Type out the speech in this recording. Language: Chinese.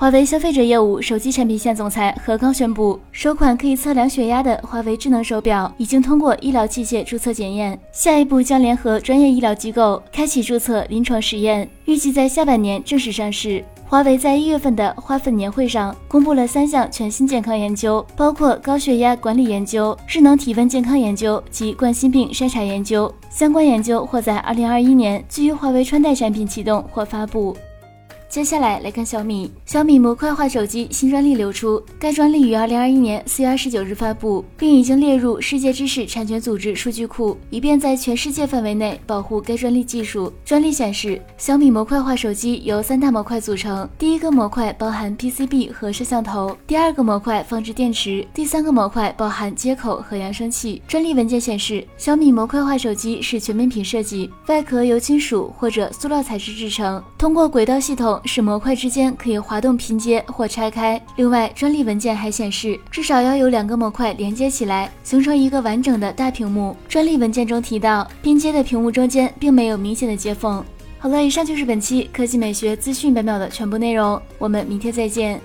华为消费者业务手机产品线总裁何刚宣布，首款可以测量血压的华为智能手表已经通过医疗器械注册检验，下一步将联合专业医疗机构开启注册临床实验，预计在下半年正式上市。华为在一月份的花粉年会上公布了三项全新健康研究，包括高血压管理研究、智能体温健康研究及冠心病筛查研究。相关研究或在二零二一年基于华为穿戴产品启动或发布。接下来来看小米，小米模块化手机新专利流出，该专利于二零二一年四月二十九日发布，并已经列入世界知识产权组织数据库，以便在全世界范围内保护该专利技术。专利显示，小米模块化手机由三大模块组成，第一个模块包含 PCB 和摄像头，第二个模块放置电池，第三个模块包含接口和扬声器。专利文件显示，小米模块化手机是全面屏设计，外壳由金属或者塑料材质制成，通过轨道系统。使模块之间可以滑动拼接或拆开。另外，专利文件还显示，至少要有两个模块连接起来，形成一个完整的大屏幕。专利文件中提到，拼接的屏幕中间并没有明显的接缝。好了，以上就是本期科技美学资讯百秒的全部内容，我们明天再见。